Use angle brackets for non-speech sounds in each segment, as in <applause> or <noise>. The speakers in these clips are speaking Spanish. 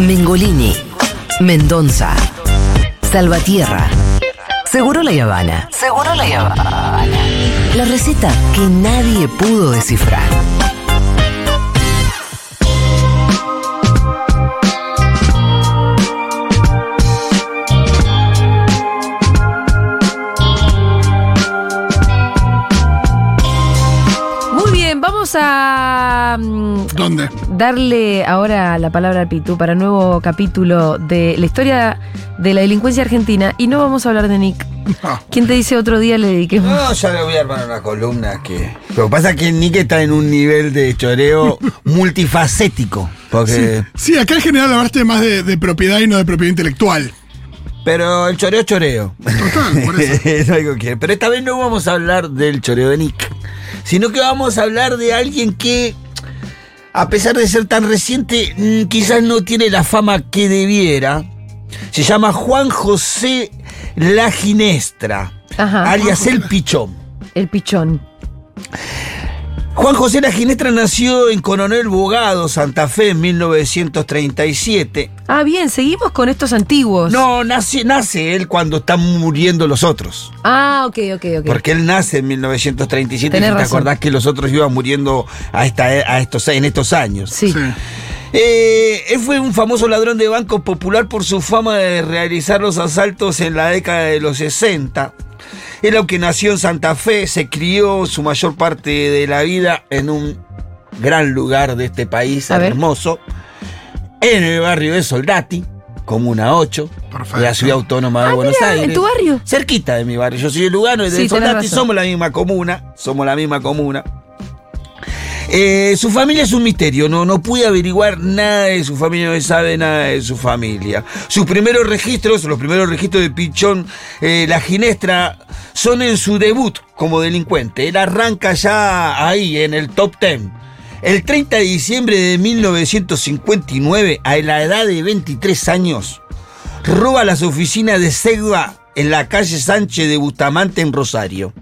Mengolini, Mendoza, Salvatierra, Seguro la Habana. Seguro la Habana. La receta que nadie pudo descifrar. Muy bien, vamos a ¿Dónde? darle ahora la palabra al Pitu para un nuevo capítulo de la historia de la delincuencia argentina y no vamos a hablar de Nick. Ah. ¿Quién te dice otro día le dediquemos? No, ya le voy a armar una columna que. Lo que pasa es que Nick está en un nivel de choreo <laughs> multifacético. Porque. Sí, acá en general hablaste más de, de propiedad y no de propiedad intelectual. Pero el choreo es choreo. Total, por eso. <laughs> es algo que. Pero esta vez no vamos a hablar del choreo de Nick. Sino que vamos a hablar de alguien que. A pesar de ser tan reciente, mm, quizás no tiene la fama que debiera. Se llama Juan José La Ginestra, Ajá. alias El Pichón. El pichón. Juan José La Ginestra nació en Coronel Bogado, Santa Fe, en 1937. Ah, bien, seguimos con estos antiguos. No, nace, nace él cuando están muriendo los otros. Ah, ok, ok, ok. Porque él nace en 1937 Tenés y te razón. acordás que los otros iban muriendo a esta, a estos, en estos años. Sí. Sí. Eh, él fue un famoso ladrón de banco popular por su fama de realizar los asaltos en la década de los 60. Él, aunque nació en Santa Fe, se crió su mayor parte de la vida en un gran lugar de este país A ver. hermoso, en el barrio de Soldati, Comuna 8, Perfecto. de la ciudad autónoma de Ah, Buenos mira, Aires. ¿en tu barrio? Cerquita de mi barrio. Yo soy de Lugano y de Sí, Soldati somos la misma comuna. Somos la misma comuna. Eh, su familia es un misterio, no, no pude averiguar nada de su familia, no se sabe nada de su familia. Sus primeros registros, los primeros registros de Pichón, eh, la ginestra, son en su debut como delincuente. Él arranca ya ahí, en el top 10. El 30 de diciembre de 1959, a la edad de 23 años, roba las oficinas de Segua en la calle Sánchez de Bustamante en Rosario.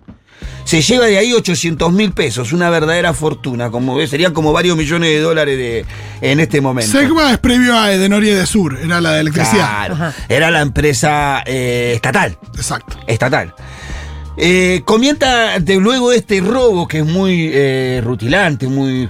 Se lleva de ahí 800 mil pesos, una verdadera fortuna, como serían como varios millones de dólares de, en este momento. Segma es previo a Edenor y Edesur, era la de electricidad. Claro, era la empresa eh, estatal, Exacto. estatal. Eh, comienza de luego de este robo que es muy eh, rutilante, muy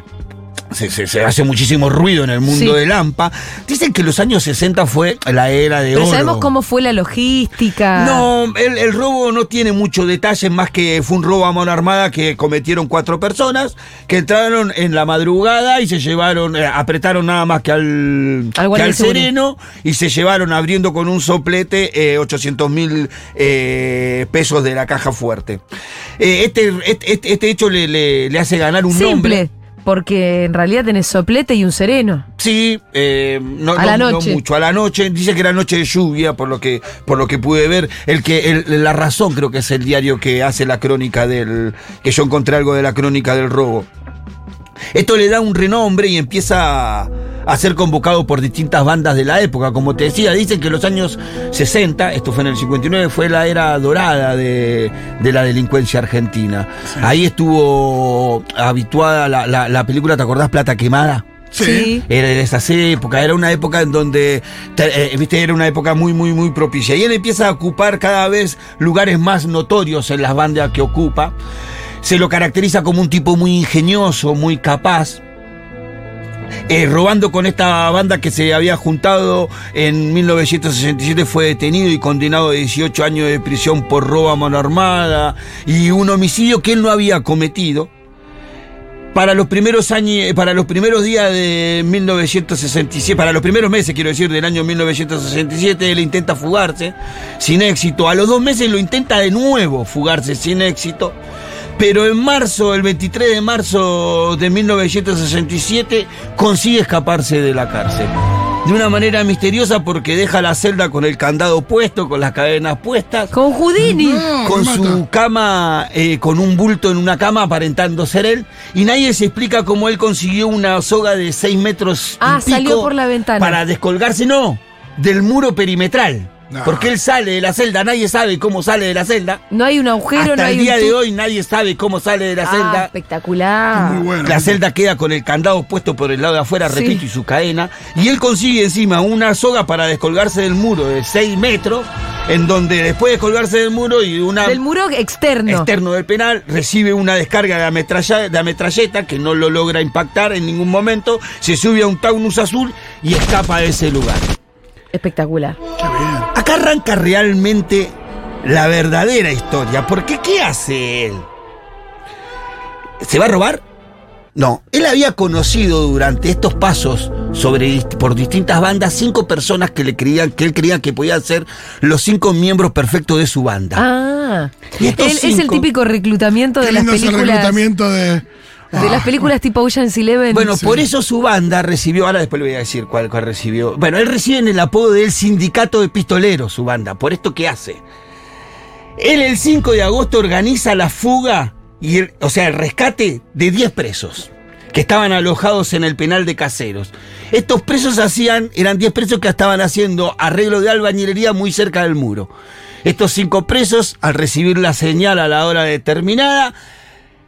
se, se- se hace muchísimo ruido en el mundo Sí. del AMPA. Dicen que los años 60 fue la era de Pero oro. sabemos cómo fue la logística. No, el, el robo no tiene mucho detalle, más que fue un robo a mano armada que cometieron cuatro personas que entraron en la madrugada y se llevaron, eh, apretaron nada más que al, Al que al sereno y se llevaron abriendo con un soplete eh, 800 mil eh, pesos de la caja fuerte. Eh, este, este, este- este hecho le, le- le hace ganar un Simple. nombre. Porque en realidad tenés soplete y un sereno. Sí, eh, no, A la no- no noche. mucho. A la noche, dice que era noche de lluvia, por lo que, por lo que pude ver. El que, el- la razón creo que es el diario que hace la crónica del. que yo encontré algo de la crónica del robo. Esto le da un renombre y empieza a, a ser convocado por distintas bandas de la época. Como te decía, dicen que los años 60, esto fue en el 59, fue la era dorada de, de la delincuencia argentina. Ahí estuvo habituada la, la- la película, ¿te acordás? Plata Quemada. Sí. Era de esas épocas, era una época en donde, eh, viste, era una época muy, muy, muy propicia. Y él empieza a ocupar cada vez lugares más notorios en las bandas que ocupa. Se lo caracteriza como un tipo muy ingenioso, muy capaz. Eh, robando con esta banda que se había juntado en 1967 fue detenido y condenado a 18 años de prisión por robo a mano armada y un homicidio que él no había cometido. Para los primeros años, para los primeros días de 1967, para los primeros meses, quiero decir, del año 1967, él intenta fugarse sin éxito. A los dos meses lo intenta de nuevo fugarse sin éxito. Pero en marzo, el 23 de marzo de 1967, consigue escaparse de la cárcel. De una manera misteriosa porque deja la celda con el candado puesto, con las cadenas puestas Con Houdini. No, con su mata. cama, eh, con un bulto en una cama aparentando ser él, y nadie se explica cómo él consiguió una soga de 6 metros. y Ah, salió por la ventana. Para descolgarse, no, del muro perimetral. No. Porque él sale de la celda, nadie sabe cómo sale de la celda. No hay un agujero, Hasta no hay el un día de hoy nadie sabe cómo sale de la Ah, celda. espectacular. Muy bueno. La celda queda con el candado puesto por el lado de afuera, Sí. repito, y su cadena. Y él consigue encima una soga para descolgarse del muro de 6 metros, en donde después de colgarse del muro y una Del muro externo. externo del penal, recibe una descarga de, ametralla- de ametralleta que no lo logra impactar en ningún momento, se sube a un Taunus azul y escapa de ese lugar. Espectacular. Qué bien. Acá arranca realmente la verdadera historia, porque ¿qué hace él? ¿Se va a robar? No, él había conocido durante estos pasos sobre, por distintas bandas cinco personas que le creían que él creía que podían ser los cinco miembros perfectos de su banda. Ah. Y Él es el típico reclutamiento de las <laughs> es el películas. reclutamiento de. De las películas tipo Ocean's Eleven. Bueno, Sí. por eso su banda recibió, ahora después le voy a decir cuál, cuál recibió. Bueno, él recibe en el apodo del Sindicato de Pistoleros, su banda. ¿Por esto qué hace? Él el 5 de agosto organiza la fuga, y el- o sea, el rescate de 10 presos que estaban alojados en el penal de caseros. Estos presos hacían, eran 10 presos que estaban haciendo arreglo de albañilería muy cerca del muro. Estos cinco presos, al recibir la señal a la hora determinada,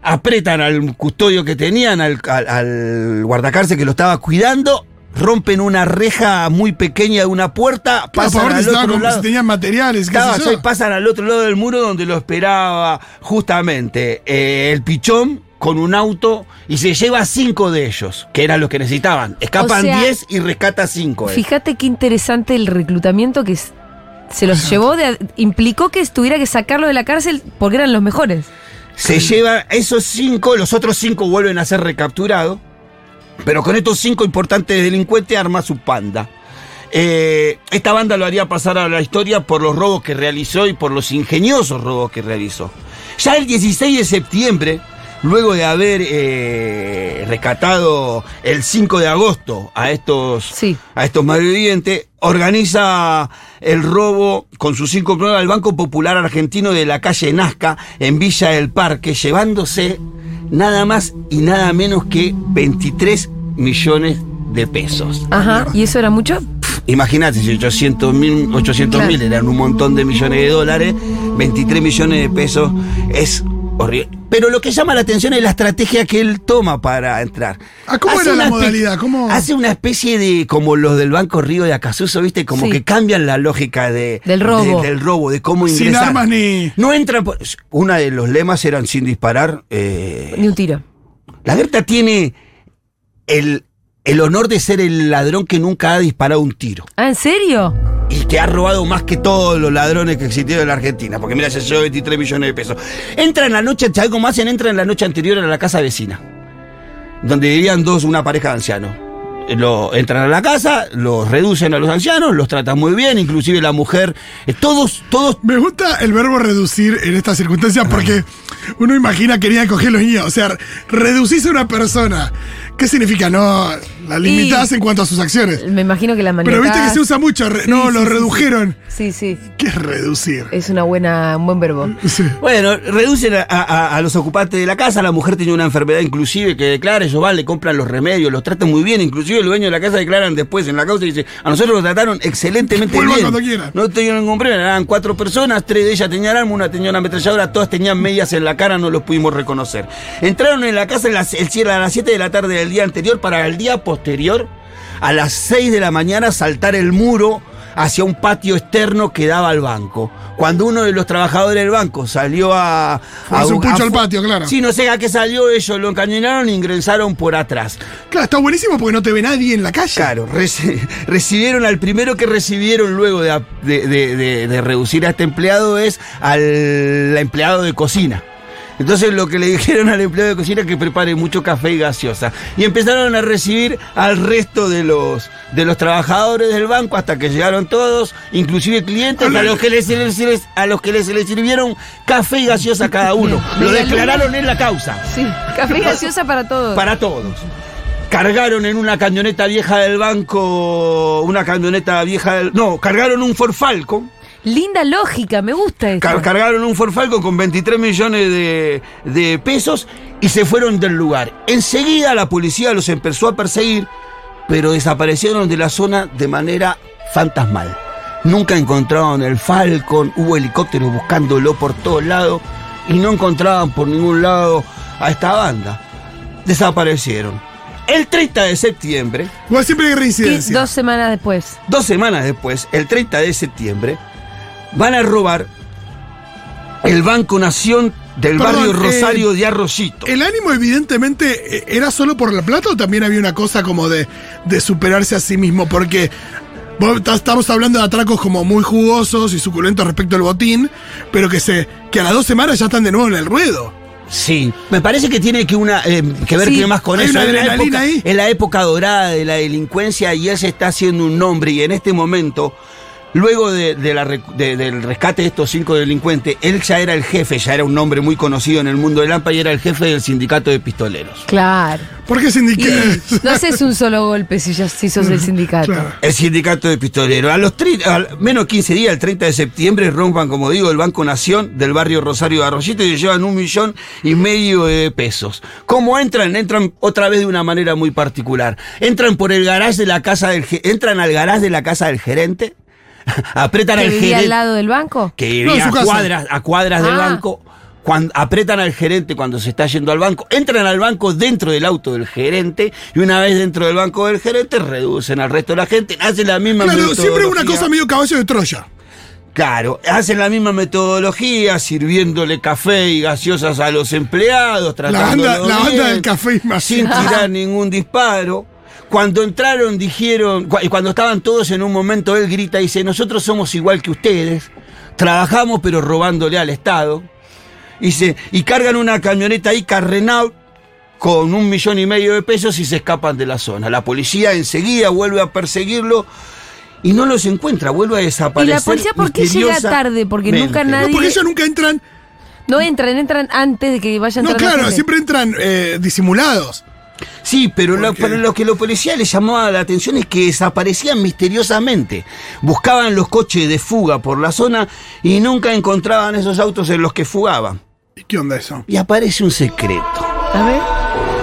apretan al custodio que tenían, al, al, al guardacárcel que lo estaba cuidando, rompen una reja muy pequeña de una puerta, Claro, pasan al otro lado. si tenían materiales, qué pasan al otro lado del muro donde lo esperaba justamente eh, el pichón con un auto y se lleva cinco de ellos, que eran los que necesitaban. Escapan O sea, 10 y rescata cinco. él. Fíjate qué interesante el reclutamiento que se los llevó, de, implicó que tuviera que sacarlo de la cárcel porque eran los mejores. Se lleva esos cinco, los otros cinco vuelven a ser recapturados, pero con estos cinco importantes delincuentes arma su panda. Eh, esta banda lo haría pasar a la historia por los robos que realizó y por los ingeniosos robos que realizó. Ya el 16 de septiembre, luego de haber eh, rescatado el 5 de agosto a estos, Sí. a estos malvivientes, organiza el robo con sus cinco pruebas al Banco Popular Argentino de la calle Nazca en Villa del Parque, llevándose nada más y nada menos que 23 millones de pesos. Ajá. ¿Y eso era mucho? Imagínate, si 800 mil 800 mil Claro. eran un montón de millones de dólares, 23 millones de pesos es horrible. Pero lo que llama la atención es la estrategia que él toma para entrar. Ah, ¿cómo era la modalidad? ¿Cómo? Hace una especie de, como los del Banco Río de Acasuso, ¿viste? Como Sí. que cambian la lógica de, Del robo. de- del robo, de cómo Sin ingresar. armas ni. No entran por... Una de los lemas eran sin disparar. eh, Ni un tiro. la Berta tiene el, el honor de ser el ladrón que nunca ha disparado un tiro. Ah, ¿en serio? Y que ha robado más que todos los ladrones que existieron en la Argentina. Porque mira, se llevó 23 millones de pesos. Entra en la noche, ¿sabes cómo hacen? Entra en la noche anterior a la casa vecina. Donde vivían dos, una pareja de ancianos. Lo, entran a la casa, los reducen a los ancianos, los tratan muy bien, inclusive la mujer. eh, todos, todos Me gusta el verbo reducir en estas circunstancias porque uno imagina que querían coger los niños. O sea, reducís a una persona. ¿Qué significa? No, la limitás en cuanto a sus acciones. Me imagino que la manera. Pero viste que se usa mucho. re- Sí, no, sí, lo sí, redujeron. Sí, sí. ¿Qué es reducir? Es una buena, un buen verbo. Sí. Bueno, reducen a, a- a los ocupantes de la casa, la mujer tenía una enfermedad inclusive que declara, ellos van, le compran los remedios, los tratan muy bien, inclusive el dueño de la casa declaran después en la causa y dice, a nosotros lo trataron excelentemente Vuelvan bien. cuando quieran. No tenían ningún problema, eran cuatro personas, tres de ellas tenían arma, una tenía una ametralladora, todas tenían medias en la cara, no los pudimos reconocer. Entraron en la casa en las- el cielo a las 7 de la tarde del día anterior para el día posterior, a las 6 de la mañana, saltar el muro hacia un patio externo que daba al banco. Cuando uno de los trabajadores del banco salió a... A hacer un pucho a- al patio, claro. Sí, no sé a qué salió, ellos lo encañonaron e ingresaron por atrás. Claro, está buenísimo porque no te ve nadie en la calle. Claro, reci- <laughs> recibieron al primero que recibieron luego de, de- de- de- de reducir a este empleado es al empleado de cocina. Entonces lo que le dijeron al empleado de cocina es que prepare mucho café y gaseosa. Y empezaron a recibir al resto de los, de los trabajadores del banco hasta que llegaron todos, inclusive clientes, a los que les, les- les- a los que les, les sirvieron café y gaseosa cada uno. <laughs> Lo declararon en la causa. Sí. Café y gaseosa para todos. Para todos. Cargaron en una camioneta vieja del banco, una camioneta vieja del... No, cargaron un Ford Falcon. Linda lógica, me gusta eso. Car- cargaron un Ford Falcon con 23 millones de, de pesos y se fueron del lugar. Enseguida la policía los empezó a perseguir, pero desaparecieron de la zona de manera fantasmal. Nunca encontraban el Falcon, hubo helicópteros buscándolo por todos lados y no encontraban por ningún lado a esta banda. Desaparecieron. El 30 de septiembre, Igual siempre hay. Dos semanas después. dos semanas después, el 30 de septiembre, van a robar el Banco Nación del Perdón, barrio eh, Rosario de Arroyito. ¿El ánimo, evidentemente, eh, era solo por la plata o también había una cosa como de, de superarse a sí mismo? Porque estamos hablando de atracos como muy jugosos y suculentos respecto al botín, pero que, se, que a las dos semanas ya están de nuevo en el ruedo. Sí, me parece que tiene que, una, eh, que ver Sí, que más con hay eso. una Es la época- ahí. Es la época dorada de la delincuencia y él se está haciendo un nombre y en este momento, luego de, de la de- del rescate de estos cinco delincuentes, él ya era el jefe, ya era un nombre muy conocido en el mundo del AMPA y era el jefe del sindicato de pistoleros. Claro. ¿Por qué sindicato? no haces un solo golpe si ya si sos del sindicato. Claro. El sindicato de pistoleros. A los al menos 15 días, el 30 de septiembre, rompan, como digo, el Banco Nación del barrio Rosario de Arroyito y llevan un millón y medio de pesos. ¿Cómo entran? Entran otra vez de una manera muy particular. Entran por el garage de la casa del entran al garage de la casa del gerente, <laughs> apretan ¿Que al gerente al lado del banco? que vivía a cuadras, a cuadras del Ah. banco. Cuando apretan al gerente cuando se está yendo al banco, entran al banco dentro del auto del gerente y una vez dentro del banco del gerente reducen al resto de la gente, hacen la misma Claro, siempre una cosa medio caballo de Troya. Claro, hacen la misma metodología, sirviéndole café y gaseosas a los empleados, La banda, la banda bien, del café y más. sin tirar ningún disparo. Cuando entraron dijeron, y cuando estaban todos en un momento, él grita y dice, nosotros somos igual que ustedes, trabajamos pero robándole al Estado. Dice, y cargan una camioneta ahí, Carrenault, con un millón y medio de pesos y se escapan de la zona. La policía enseguida vuelve a perseguirlo y no los encuentra, vuelve a ¿Y desaparecer. la policía por qué llega tarde? Porque nunca nadie- No, porque ellos nunca entran. No entran, entran antes de que vayan No, claro, siempre entran eh, disimulados. Sí, pero lo, pero lo que los policías les llamaba la atención es que desaparecían misteriosamente. Buscaban los coches de fuga por la zona y nunca encontraban esos autos en los que fugaban. ¿Y qué onda eso? Y aparece un secreto. A ver.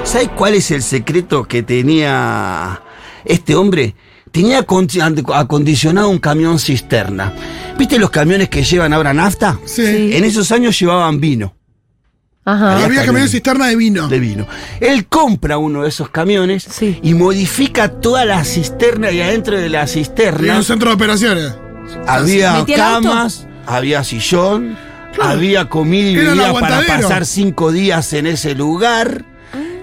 ¿Sabes cuál es el secreto que tenía este hombre? Tenía acon- acondicionado un camión cisterna. ¿Viste los camiones que llevan ahora nafta? Sí. Sí. En esos años llevaban vino. Ajá. Había camiones. cisterna de vino. de vino. Él compra uno de esos camiones Sí. y modifica toda la cisterna y adentro de la Había cisterna un centro de operaciones. había camas, había sillón, Claro. había comida y Era bebida para pasar cinco días en ese lugar.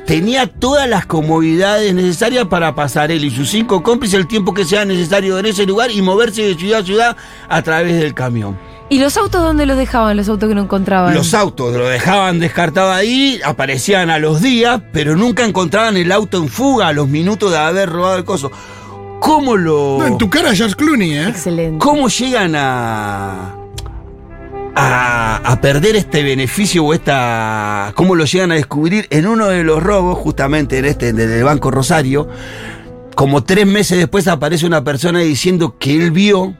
Tenía todas las comodidades necesarias para pasar él y sus cinco cómplices el tiempo que sea necesario en ese lugar y moverse de ciudad a ciudad a través del camión. ¿Y los autos dónde los dejaban? Los autos que no encontraban. Los autos lo dejaban descartado ahí, aparecían a los días, pero nunca encontraban el auto en fuga a los minutos de haber robado el coso. ¿Cómo lo.? No, en tu cara, George Clooney, ¿eh? Excelente. ¿Cómo llegan a, a, a perder este beneficio o esta... ¿Cómo lo llegan a descubrir en uno de los robos, justamente en este, del Banco Rosario? Como tres meses después aparece una persona diciendo que él vio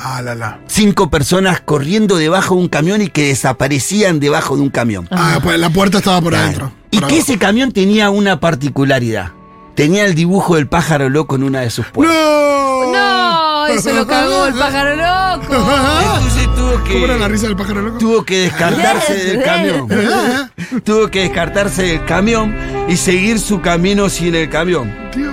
Ah, la, la. cinco personas corriendo debajo de un camión y que desaparecían debajo de un camión. Ah, pues la puerta estaba por adentro. Y Por que abajo. ese camión tenía una particularidad. Tenía el dibujo del pájaro loco en una de sus puertas. ¡No! No, eso lo cagó el <laughs> pájaro loco. Entonces tuvo que... ¿Cómo era la risa del pájaro loco? tuvo que descartarse del camión. tuvo que descartarse del camión y seguir su camino sin el camión. Dios.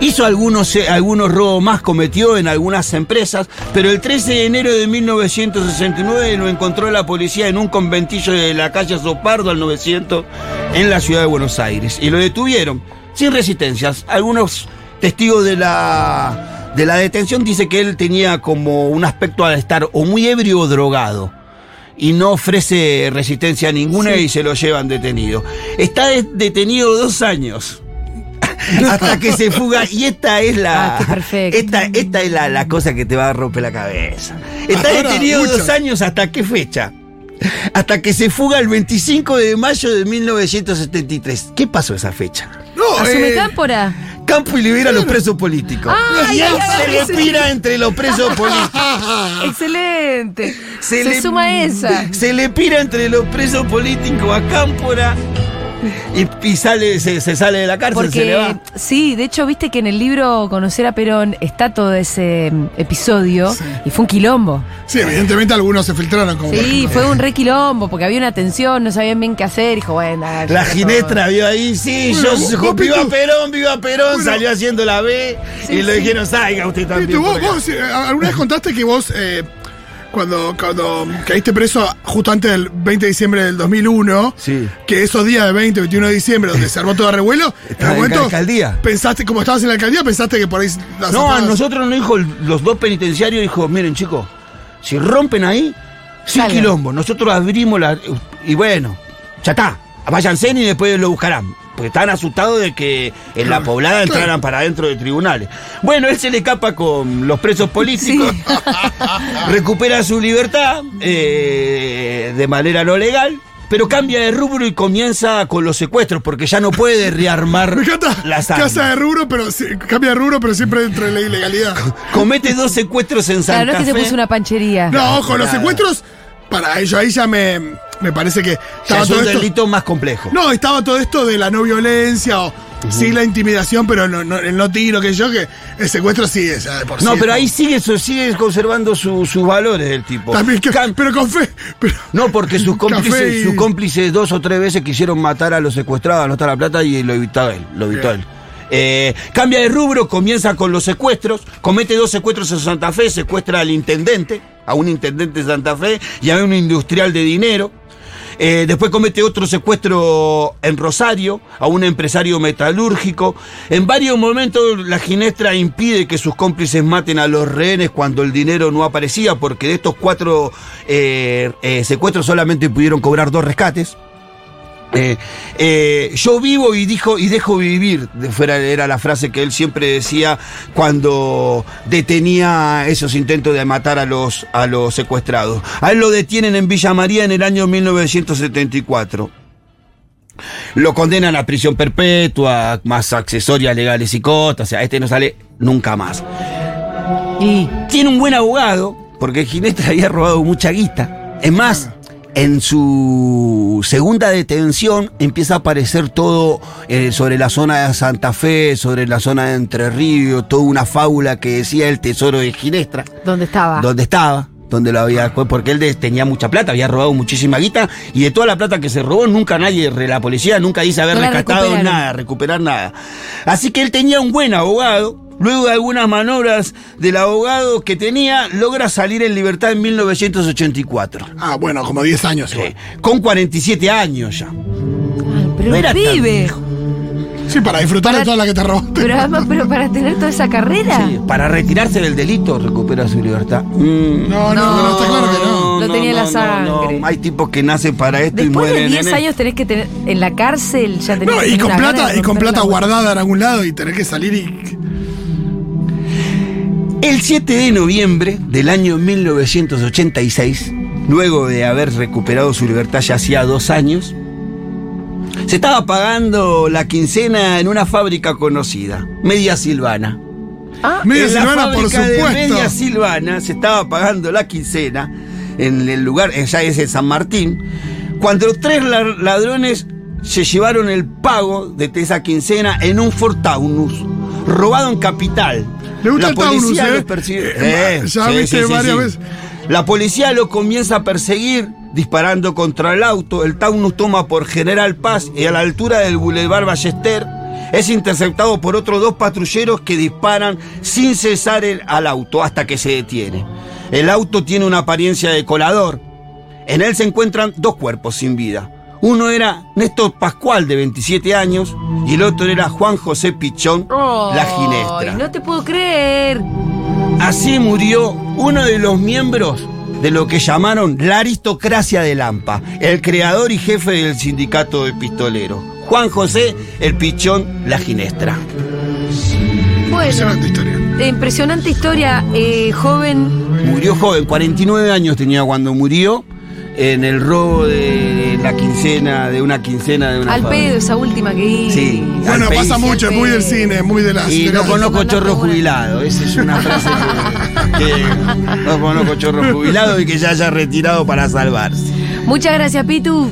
Hizo algunos, eh, algunos robos más, cometió en algunas empresas, pero el 13 de enero de 1969 lo encontró la policía en un conventillo de la calle Sopardo al 900 en la ciudad de Buenos Aires y lo detuvieron sin resistencias. Algunos testigos de la, de la detención dicen que él tenía como un aspecto de estar o muy ebrio o drogado y no ofrece resistencia ninguna y se lo llevan detenido. Está de- detenido dos años. <laughs> Hasta que se fuga. Y esta es la. Ah. Esta, esta es la, la cosa que te va a romper la cabeza. Está Ahora, detenido mucho. dos años hasta qué fecha. Hasta que se fuga el 25 de mayo de 1973. ¿Qué pasó esa fecha? No, Asume eh, cámpora. Campo y libera a los presos políticos. Ay, y él se le sí. pira entre los presos <laughs> políticos. Excelente. Se, le- suma esa. Se le pira entre los presos políticos a Cámpora y, y sale, se, se sale de la cárcel, se le Porque va. sí, de hecho, viste que en el libro Conocer a Perón está todo ese mm, episodio Sí. y fue un quilombo. Sí, evidentemente algunos se filtraron como. Sí, fue un re quilombo porque había una tensión, no sabían bien qué hacer. Dijo, bueno, La Ginestra vio ahí, sí, Bueno, yo vos, viva Pitu. Perón, viva Perón, Bueno. salió haciendo la B Sí, y le sí. dijeron, salga usted Y también. tú, vos, por acá". vos, eh, alguna vez contaste que vos, eh, cuando, cuando caíste preso justo antes del 20 de diciembre del 2001, Sí. que esos días de 20, 21 de diciembre, donde se armó todo el revuelo, en la momento alcaldía. pensaste, como estabas en la alcaldía, pensaste que por ahí las No, a nosotros nos dijo, los dos penitenciarios dijo, miren chicos, si rompen ahí, sin quilombo, nosotros abrimos la... Y bueno, ya está, váyanse y después lo buscarán. Porque estaban asustados de que en la Claro, poblada claro. entraran para adentro de tribunales. Bueno, él se le escapa con los presos políticos, <laughs> recupera su libertad eh, de manera no legal, pero cambia de rubro y comienza con los secuestros, porque ya no puede rearmar <laughs> Me encanta las casa de rubro, pero sí, cambia de rubro, pero siempre dentro de la ilegalidad. Comete dos secuestros en Santa Claro, no es que se Fe. puso una panchería. No, ojo, los secuestros, para ello ahí ya me, me parece que Ya estaba es todo un esto. delito más complejo. No, estaba todo esto de la no violencia o sí la intimidación, pero no, no- el no tiro, que yo, que el secuestro sí es. ya de por No, sí pero es ahí sigue, su- sigue conservando su- sus valores el tipo. También, que- Cam- pero con fe. Pero, no, porque sus <laughs> cómplices, y- sus cómplices dos o tres veces quisieron matar a los secuestrados, anotar la plata y lo evitó él. Lo evitó él. Eh, cambia de rubro, comienza con los secuestros, comete dos secuestros en Santa Fe, secuestra al intendente, a un intendente de Santa Fe y a un industrial de dinero. Eh, después comete otro secuestro en Rosario a un empresario metalúrgico. En varios momentos la ginestra impide que sus cómplices maten a los rehenes cuando el dinero no aparecía, porque de estos cuatro eh, secuestros solamente pudieron cobrar dos rescates. Eh, eh, yo vivo y dijo y dejo vivir, fuera era la frase que él siempre decía cuando detenía esos intentos de matar a los, a los secuestrados. A él lo detienen en Villa María en el año 1974. Lo condenan a prisión perpetua, más accesorias legales y cotas, o sea, este no sale nunca más. Y Tiene un buen abogado, porque Ginestra <laughs> había robado mucha guita. Es más, en su segunda detención empieza a aparecer todo eh, sobre la zona de Santa Fe, sobre la zona de Entre Ríos, toda una fábula que decía el tesoro de Ginestra, ¿dónde estaba? donde estaba. Donde lo había, porque él tenía mucha plata, había robado muchísima guita, y de toda la plata que se robó, nunca nadie, la policía nunca dice haber No rescatado recuperaron. nada, recuperar nada. Así que él tenía un buen abogado. Luego de algunas maniobras del abogado que tenía, logra salir en libertad en 1984. ah, bueno, como 10 años. igual. Eh, con 47 años ya. Ay, pero No era tan vive. Sí, para disfrutar Para- de toda la que te robaste. Pero además, pero para tener toda esa carrera. Sí, para retirarse del delito, recupera su libertad. Mm. No, no, No. no, está claro que no. Lo tenía en la sangre. Hay tipos que nacen para esto y Después de mueren. 10 en años tenés que tener en la cárcel, ya tenés No, que y con plata, de y con plata la- guardada en algún lado y tener que salir y. El 7 de noviembre del año 1986, luego de haber recuperado su libertad ya hacía dos años, se estaba pagando la quincena en una fábrica conocida, Media Silvana. Ah, Media en la Silvana, por de supuesto. Media Silvana se estaba pagando la quincena en el lugar, ya es en San Martín, cuando tres la- ladrones se llevaron el pago de esa quincena en un Ford Taunus, robado en capital. Le gusta la el Taunus, policía ¿eh? los persigue. Eh, ya viste varias veces. La policía lo comienza a perseguir disparando contra el auto. El Taunus toma por General Paz y a la altura del Boulevard Ballester es interceptado por otros dos patrulleros que disparan sin cesar el- al auto hasta que se detiene. El auto tiene una apariencia de colador. En él se encuentran dos cuerpos sin vida. Uno era Néstor Pascual, de 27 años, y el otro era Juan José Pichón, la Ay, ginestra. no te puedo creer. Así murió uno de los miembros de lo que llamaron la aristocracia de Lampa, el creador y jefe del sindicato de pistoleros. Juan José, el pichón, la ginestra. Bueno, Impresionante historia. impresionante historia, eh, joven. Murió joven, 49 años tenía cuando murió en el robo de la quincena, de una quincena de una Al fábrica. pedo, esa última que hice. Sí. Bueno, pasa mucho, es muy del cine, muy de las. Y de no las- conozco chorro jubilado, esa es una frase que, <laughs> que no conozco chorro jubilado y que ya haya retirado para salvarse. Muchas gracias, Pitu.